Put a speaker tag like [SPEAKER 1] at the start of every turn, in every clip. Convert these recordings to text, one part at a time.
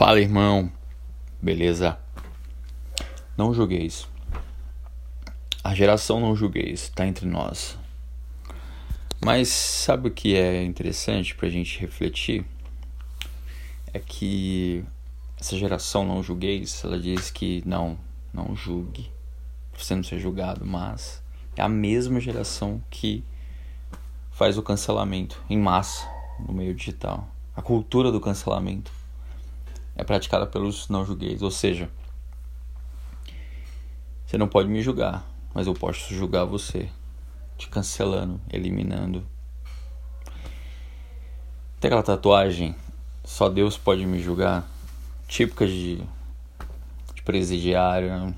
[SPEAKER 1] Fala, irmão. Beleza? Não julgueis. A geração não julgueis, está entre nós. Mas sabe o que é interessante para a gente refletir? É que essa geração não julgueis, ela diz que não, não julgue, para você não ser julgado, mas é a mesma geração que faz o cancelamento em massa no meio digital. A cultura do cancelamento é praticada pelos não julgueis. Ou seja, você não pode me julgar, mas eu posso julgar você, te cancelando, eliminando. Tem aquela tatuagem, só Deus pode me julgar, típica de, de presidiário.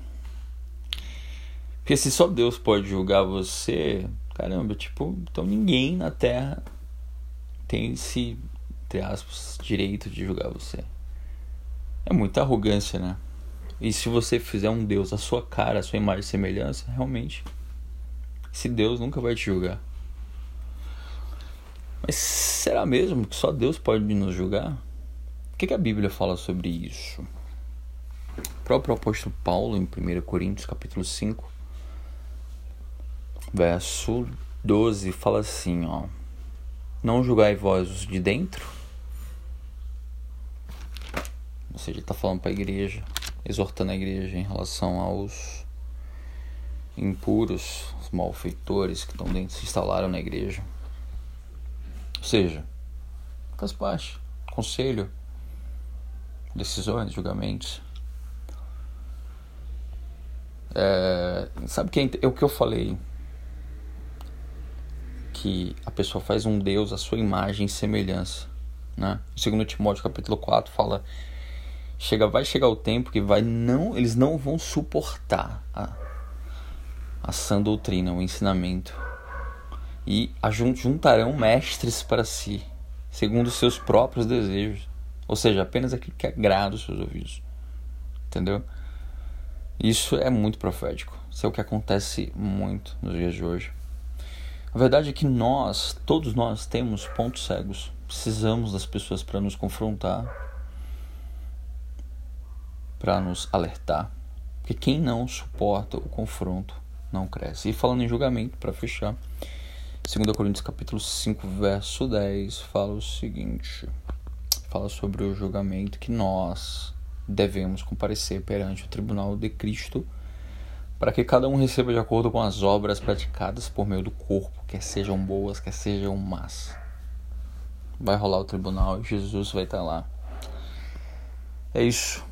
[SPEAKER 1] Porque se só Deus pode julgar você, caramba, tipo, então ninguém na Terra tem esse, entre aspas, direito de julgar você. É muita arrogância, né? E se você fizer um Deus à sua cara, à sua imagem e semelhança, realmente, esse Deus nunca vai te julgar. Mas será mesmo que só Deus pode nos julgar? O que, que a Bíblia fala sobre isso? O próprio apóstolo Paulo, em 1 Coríntios, capítulo 5, verso 12, fala assim, ó. Não julgai vós os de dentro, ou seja, ele está falando para a igreja, exortando a igreja em relação aos impuros, os malfeitores que estão dentro, se instalaram na igreja. Ou seja, faz parte, conselho, decisões, julgamentos. É, sabe quem é o que eu falei? Que a pessoa faz um Deus à sua imagem e semelhança. Né? Segundo Timóteo capítulo 4 fala chega, vai chegar o tempo que vai não, eles não vão suportar a, a sã doutrina, o ensinamento. E juntarão mestres para si, segundo os seus próprios desejos. Ou seja, apenas aquilo que agrada os seus ouvidos. Entendeu? Isso é muito profético. Isso é o que acontece muito nos dias de hoje. A verdade é que nós, todos nós, temos pontos cegos. Precisamos das pessoas para nos confrontar, para nos alertar. Porque quem não suporta o confronto não cresce. E falando em julgamento, para fechar, 2 Coríntios capítulo 5, verso 10, fala o seguinte: fala sobre o julgamento que nós devemos comparecer perante o tribunal de Cristo, para que cada um receba de acordo com as obras praticadas por meio do corpo, quer sejam boas, quer sejam más. Vai rolar o tribunal e Jesus vai estar lá. É isso.